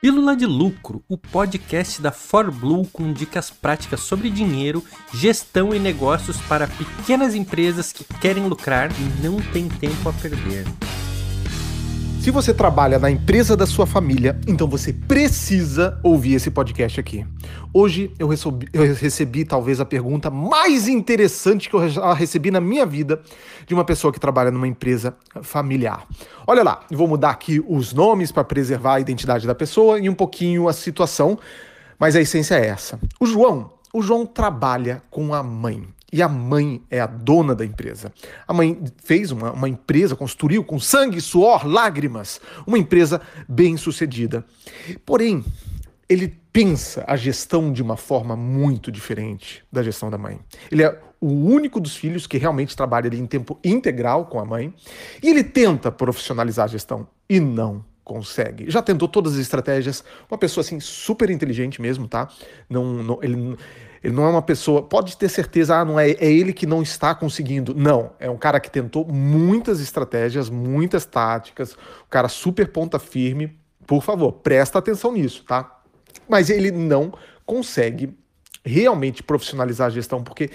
Pílula de Lucro, o podcast da ForBlue com dicas práticas sobre dinheiro, gestão e negócios para pequenas empresas que querem lucrar e não têm tempo a perder. Se você trabalha na empresa da sua família, então você precisa ouvir esse podcast aqui. Hoje eu recebi, eu recebi, talvez a pergunta mais interessante que eu já recebi na minha vida de uma pessoa que trabalha numa empresa familiar. Olha lá, vou mudar aqui os nomes para preservar a identidade da pessoa e um pouquinho a situação, mas a essência é essa. O João, o João trabalha com a mãe. E a mãe é a dona da empresa. A mãe fez uma, uma empresa, construiu com sangue, suor, lágrimas, uma empresa bem sucedida. Porém, ele pensa a gestão de uma forma muito diferente da gestão da mãe. Ele é o único dos filhos que realmente trabalha em tempo integral com a mãe e ele tenta profissionalizar a gestão e não consegue. Já tentou todas as estratégias, uma pessoa assim super inteligente mesmo, tá? Não, não ele ele não é uma pessoa. Pode ter certeza, ah, não é, é ele que não está conseguindo. Não. É um cara que tentou muitas estratégias, muitas táticas, um cara super ponta firme. Por favor, presta atenção nisso, tá? Mas ele não consegue realmente profissionalizar a gestão, porque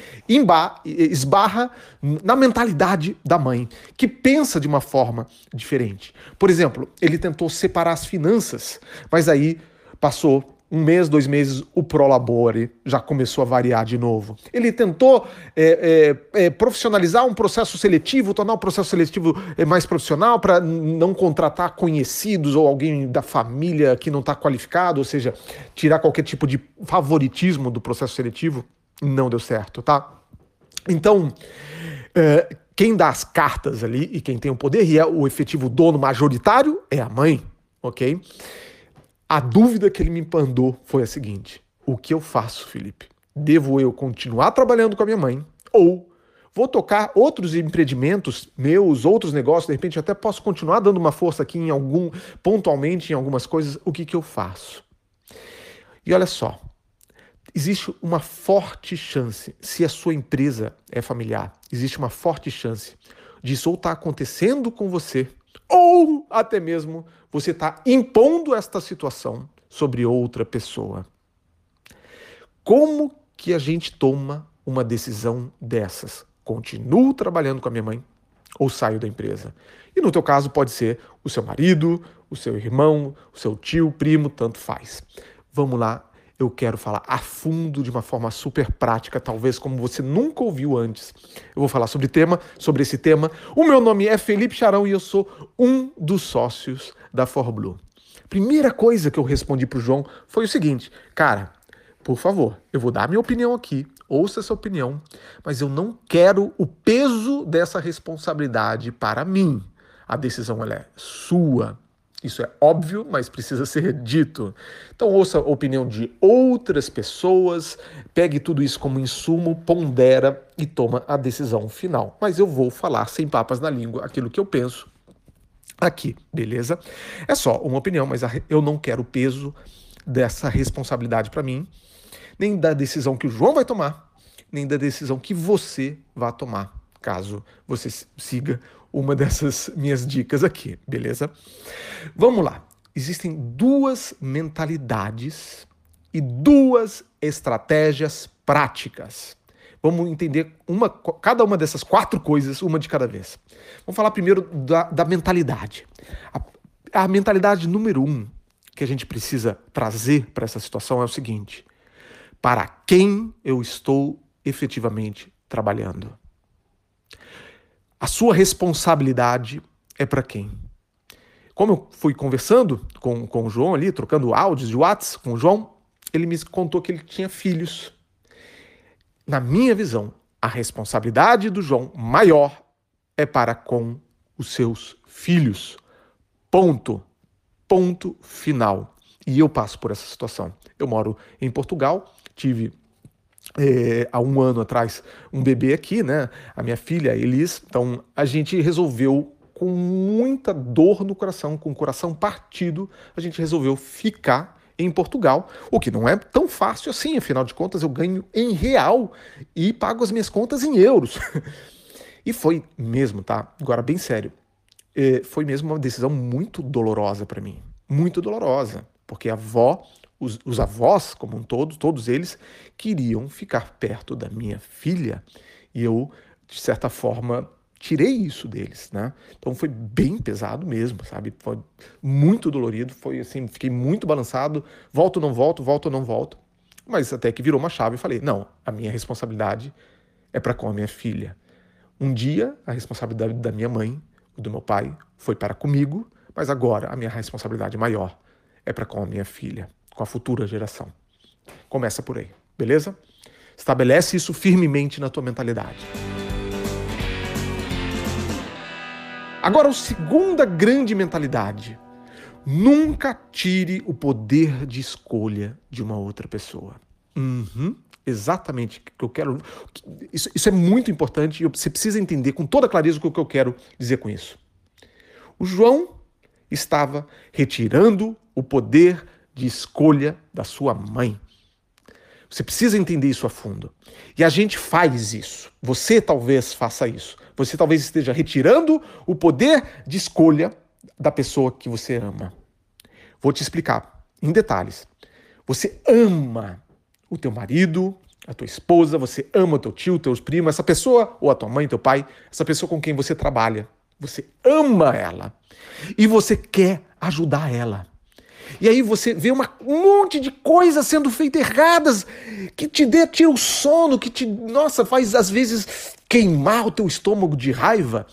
esbarra na mentalidade da mãe, que pensa de uma forma diferente. Por exemplo, ele tentou separar as finanças, mas aí passou um mês, dois meses, o Prolabore já começou a variar de novo. Ele tentou é, é, é, profissionalizar um processo seletivo, tornar o processo seletivo é, mais profissional para não contratar conhecidos ou alguém da família que não está qualificado, ou seja, tirar qualquer tipo de favoritismo do processo seletivo. Não deu certo, tá? Então, é, quem dá as cartas ali e quem tem o poder e é o efetivo dono majoritário é a mãe, ok? A dúvida que ele me mandou foi a seguinte: o que eu faço, Felipe? Devo eu continuar trabalhando com a minha mãe ou vou tocar outros empreendimentos meus, outros negócios, de repente até posso continuar dando uma força aqui em algum pontualmente em algumas coisas, o que que eu faço? E olha só, existe uma forte chance, se a sua empresa é familiar, existe uma forte chance disso ou estar tá acontecendo com você ou até mesmo você está impondo esta situação sobre outra pessoa. Como que a gente toma uma decisão dessas? Continuo trabalhando com a minha mãe ou saio da empresa? E no teu caso pode ser o seu marido, o seu irmão, o seu tio, primo, tanto faz. Vamos lá eu quero falar a fundo de uma forma super prática, talvez como você nunca ouviu antes. Eu vou falar sobre tema, sobre esse tema. O meu nome é Felipe Charão e eu sou um dos sócios da ForBlue. Primeira coisa que eu respondi para o João foi o seguinte, cara, por favor, eu vou dar minha opinião aqui, ouça essa opinião, mas eu não quero o peso dessa responsabilidade para mim. A decisão é sua. Isso é óbvio, mas precisa ser dito. Então, ouça a opinião de outras pessoas, pegue tudo isso como insumo, pondera e toma a decisão final. Mas eu vou falar sem papas na língua aquilo que eu penso aqui, beleza? É só uma opinião, mas eu não quero o peso dessa responsabilidade para mim, nem da decisão que o João vai tomar, nem da decisão que você vai tomar, caso você siga uma dessas minhas dicas aqui, beleza? Vamos lá. Existem duas mentalidades e duas estratégias práticas. Vamos entender uma, cada uma dessas quatro coisas, uma de cada vez. Vamos falar primeiro da, da mentalidade. A, a mentalidade número um que a gente precisa trazer para essa situação é o seguinte: para quem eu estou efetivamente trabalhando? A sua responsabilidade é para quem? Como eu fui conversando com, com o João ali, trocando áudios de WhatsApp com o João, ele me contou que ele tinha filhos. Na minha visão, a responsabilidade do João maior é para com os seus filhos. Ponto. Ponto final. E eu passo por essa situação. Eu moro em Portugal, tive é, há um ano atrás um bebê aqui, né? A minha filha, Elis. Então a gente resolveu, com muita dor no coração, com o coração partido, a gente resolveu ficar em Portugal, o que não é tão fácil assim, afinal de contas eu ganho em real e pago as minhas contas em euros. e foi mesmo, tá? Agora, bem sério, é, foi mesmo uma decisão muito dolorosa para mim, muito dolorosa. porque a avó, os, os avós, como um todo, todos eles, queriam ficar perto da minha filha. E eu, de certa forma, tirei isso deles, né? Então foi bem pesado mesmo, sabe? Foi muito dolorido, foi assim, fiquei muito balançado, volto, não volto, volto, não volto. Mas até que virou uma chave e falei: não, a minha responsabilidade é para com a minha filha. Um dia, a responsabilidade da minha mãe, do meu pai, foi para comigo, mas agora a minha responsabilidade maior é para com a minha filha, com a futura geração. Começa por aí, beleza? Estabelece isso firmemente na tua mentalidade. Agora, a segunda grande mentalidade Nunca tire o poder de escolha de uma outra pessoa. Uhum, exatamente o que eu quero. Isso, isso é muito importante e você precisa entender com toda clareza o que eu quero dizer com isso. O João estava retirando o poder de escolha da sua mãe. Você precisa entender isso a fundo. E a gente faz isso. Você talvez faça isso. Você talvez esteja retirando o poder de escolha da pessoa que você ama. Vou te explicar em detalhes. Você ama o teu marido, a tua esposa, você ama o teu tio, teus primos, essa pessoa, ou a tua mãe, teu pai, essa pessoa com quem você trabalha. Você ama ela e você quer ajudar ela. E aí você vê uma, um monte de coisas sendo feitas erradas que te dê, tira o sono, que te, nossa, faz às vezes queimar o teu estômago de raiva,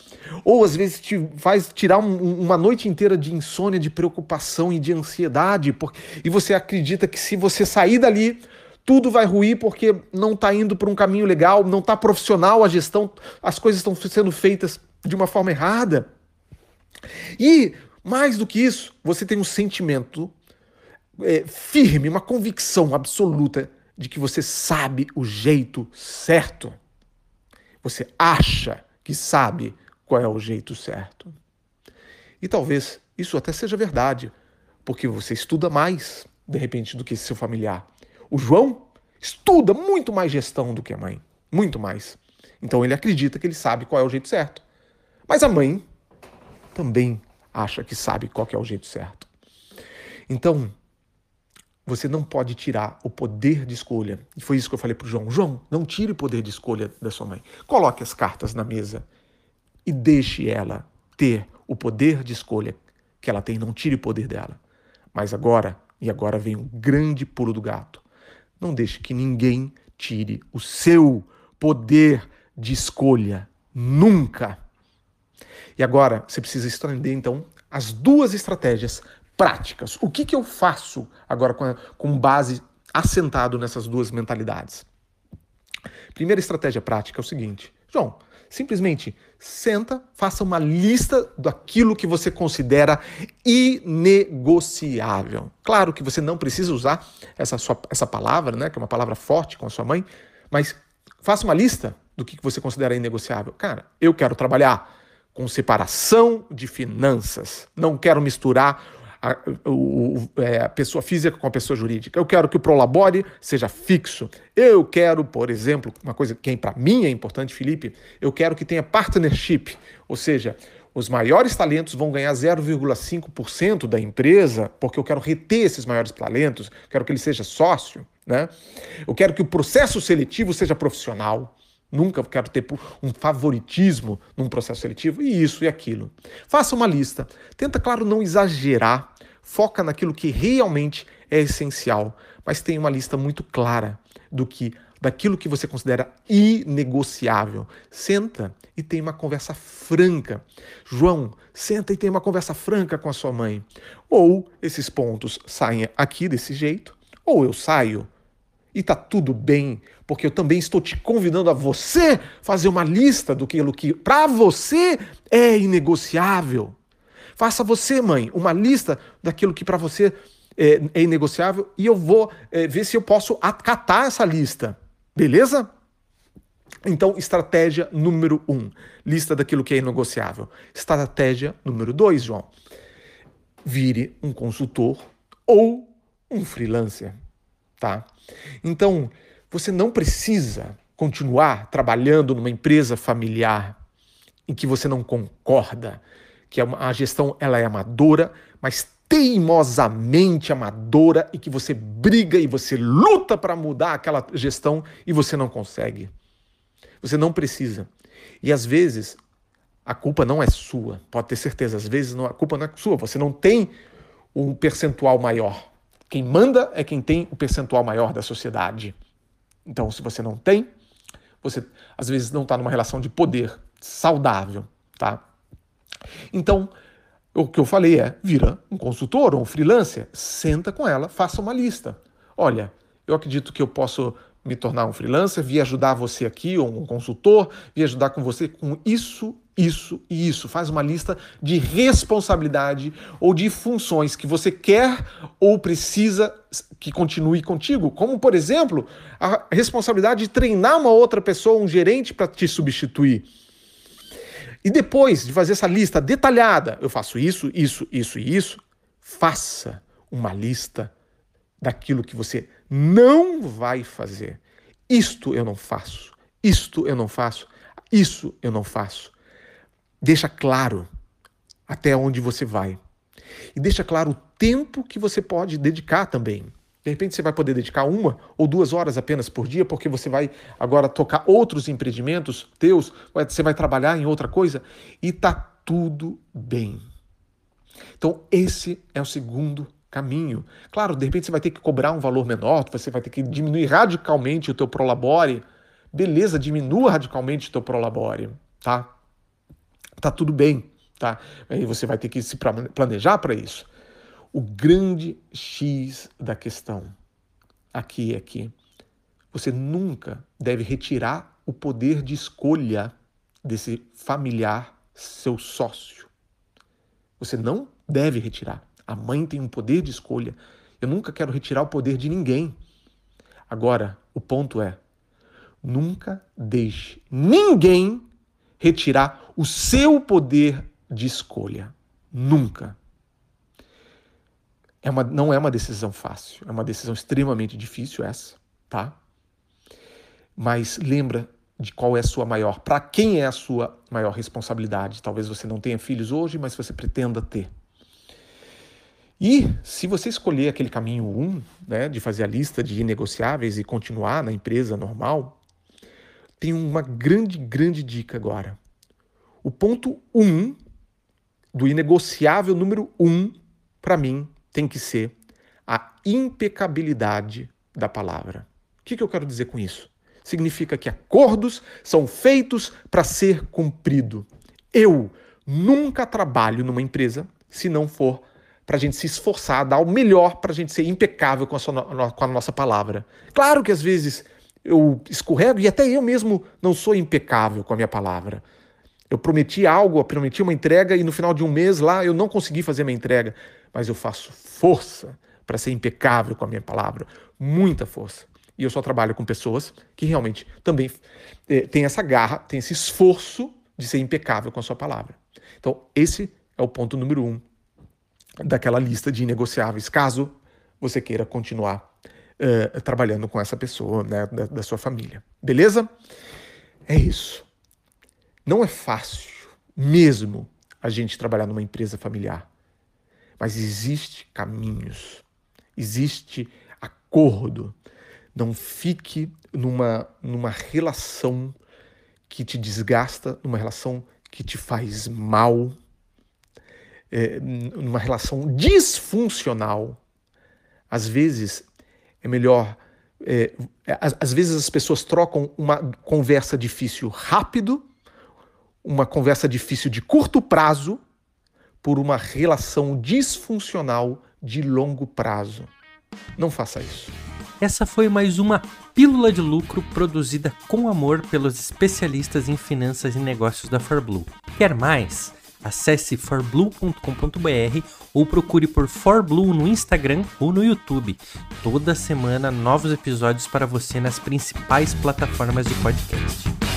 ou às vezes te faz tirar um, uma noite inteira de insônia, de preocupação e de ansiedade, porque, e você acredita que se você sair dali, tudo vai ruir porque não está indo para um caminho legal, não está profissional a gestão, as coisas estão sendo feitas de uma forma errada. E mais do que isso, você tem um sentimento é, firme, uma convicção absoluta de que você sabe o jeito certo. Você acha que sabe qual é o jeito certo. E talvez isso até seja verdade, porque você estuda mais, de repente, do que seu familiar. O João estuda muito mais gestão do que a mãe. Muito mais. Então ele acredita que ele sabe qual é o jeito certo. Mas a mãe também acha que sabe qual que é o jeito certo. Então, você não pode tirar o poder de escolha. E foi isso que eu falei para o João. João, não tire o poder de escolha da sua mãe. Coloque as cartas na mesa e deixe ela ter o poder de escolha que ela tem. Não tire o poder dela. Mas agora, e agora vem o grande pulo do gato. Não deixe que ninguém tire o seu poder de escolha. Nunca. E agora você precisa estender, então, as duas estratégias práticas. O que, que eu faço agora com, com base assentado nessas duas mentalidades? Primeira estratégia prática é o seguinte: João, simplesmente senta, faça uma lista daquilo que você considera inegociável. Claro que você não precisa usar essa, sua, essa palavra, né, que é uma palavra forte com a sua mãe, mas faça uma lista do que você considera inegociável. Cara, eu quero trabalhar com separação de finanças. Não quero misturar a, o, é, a, pessoa física com a pessoa jurídica. Eu quero que o Prolabore seja fixo. Eu quero, por exemplo, uma coisa que para mim é importante, Felipe, eu quero que tenha partnership, ou seja, os maiores talentos vão ganhar 0,5% da empresa, porque eu quero reter esses maiores talentos, quero que ele seja sócio, né? Eu quero que o processo seletivo seja profissional. Nunca quero ter um favoritismo num processo seletivo e isso e aquilo. Faça uma lista. Tenta, claro, não exagerar. Foca naquilo que realmente é essencial, mas tenha uma lista muito clara do que daquilo que você considera inegociável. Senta e tenha uma conversa franca. João, senta e tenha uma conversa franca com a sua mãe. Ou esses pontos saem aqui desse jeito, ou eu saio e tá tudo bem, porque eu também estou te convidando a você fazer uma lista do que, para você é inegociável. Faça você, mãe, uma lista daquilo que para você é, é, inegociável e eu vou é, ver se eu posso acatar essa lista. Beleza? Então, estratégia número um: lista daquilo que é inegociável. Estratégia número dois, João: vire um consultor ou um freelancer tá? Então, você não precisa continuar trabalhando numa empresa familiar em que você não concorda, que é a gestão ela é amadora, mas teimosamente amadora e que você briga e você luta para mudar aquela gestão e você não consegue. Você não precisa. E às vezes a culpa não é sua, pode ter certeza. Às vezes a culpa não é sua, você não tem um percentual maior. Quem manda é quem tem o percentual maior da sociedade. Então, se você não tem, você às vezes não está numa relação de poder saudável, tá? Então, o que eu falei é: vira um consultor ou um freelancer, senta com ela, faça uma lista. Olha, eu acredito que eu posso me tornar um freelancer, vir ajudar você aqui, ou um consultor, vir ajudar com você com isso, isso e isso. Faz uma lista de responsabilidade ou de funções que você quer ou precisa que continue contigo. Como, por exemplo, a responsabilidade de treinar uma outra pessoa, um gerente, para te substituir. E depois de fazer essa lista detalhada, eu faço isso, isso, isso e isso, faça uma lista daquilo que você não vai fazer. Isto eu não faço, isto eu não faço, isso eu não faço. Deixa claro até onde você vai. E deixa claro o tempo que você pode dedicar também. De repente você vai poder dedicar uma ou duas horas apenas por dia, porque você vai agora tocar outros empreendimentos teus, você vai trabalhar em outra coisa e tá tudo bem. Então, esse é o segundo caminho. Claro, de repente você vai ter que cobrar um valor menor, você vai ter que diminuir radicalmente o teu prolabore. Beleza, diminua radicalmente o teu prolabore, tá? Tá tudo bem, tá? Aí você vai ter que se planejar para isso. O grande X da questão aqui é que você nunca deve retirar o poder de escolha desse familiar, seu sócio. Você não deve retirar. A mãe tem um poder de escolha. Eu nunca quero retirar o poder de ninguém. Agora, o ponto é: nunca deixe ninguém retirar o seu poder de escolha. Nunca. É uma, não é uma decisão fácil, é uma decisão extremamente difícil essa, tá? Mas lembra de qual é a sua maior, para quem é a sua maior responsabilidade. Talvez você não tenha filhos hoje, mas você pretenda ter. E se você escolher aquele caminho 1, um, né, de fazer a lista de inegociáveis e continuar na empresa normal, tem uma grande, grande dica agora. O ponto 1 um do inegociável número 1, um, para mim, tem que ser a impecabilidade da palavra. O que, que eu quero dizer com isso? Significa que acordos são feitos para ser cumprido. Eu nunca trabalho numa empresa se não for para a gente se esforçar, dar o melhor para a gente ser impecável com a, sua, com a nossa palavra. Claro que às vezes eu escorrego e até eu mesmo não sou impecável com a minha palavra. Eu prometi algo, eu prometi uma entrega e no final de um mês lá eu não consegui fazer minha entrega mas eu faço força para ser impecável com a minha palavra, muita força. E eu só trabalho com pessoas que realmente também eh, têm essa garra, têm esse esforço de ser impecável com a sua palavra. Então, esse é o ponto número um daquela lista de negociáveis, caso você queira continuar uh, trabalhando com essa pessoa, né, da, da sua família. Beleza? É isso. Não é fácil mesmo a gente trabalhar numa empresa familiar. Mas existe caminhos, existe acordo. Não fique numa, numa relação que te desgasta, numa relação que te faz mal, é, numa relação disfuncional. Às vezes é melhor. É, às, às vezes as pessoas trocam uma conversa difícil rápido, uma conversa difícil de curto prazo por uma relação disfuncional de longo prazo. Não faça isso. Essa foi mais uma pílula de lucro produzida com amor pelos especialistas em finanças e negócios da ForBlue. Quer mais? Acesse forblue.com.br ou procure por ForBlue no Instagram ou no YouTube. Toda semana novos episódios para você nas principais plataformas de podcast.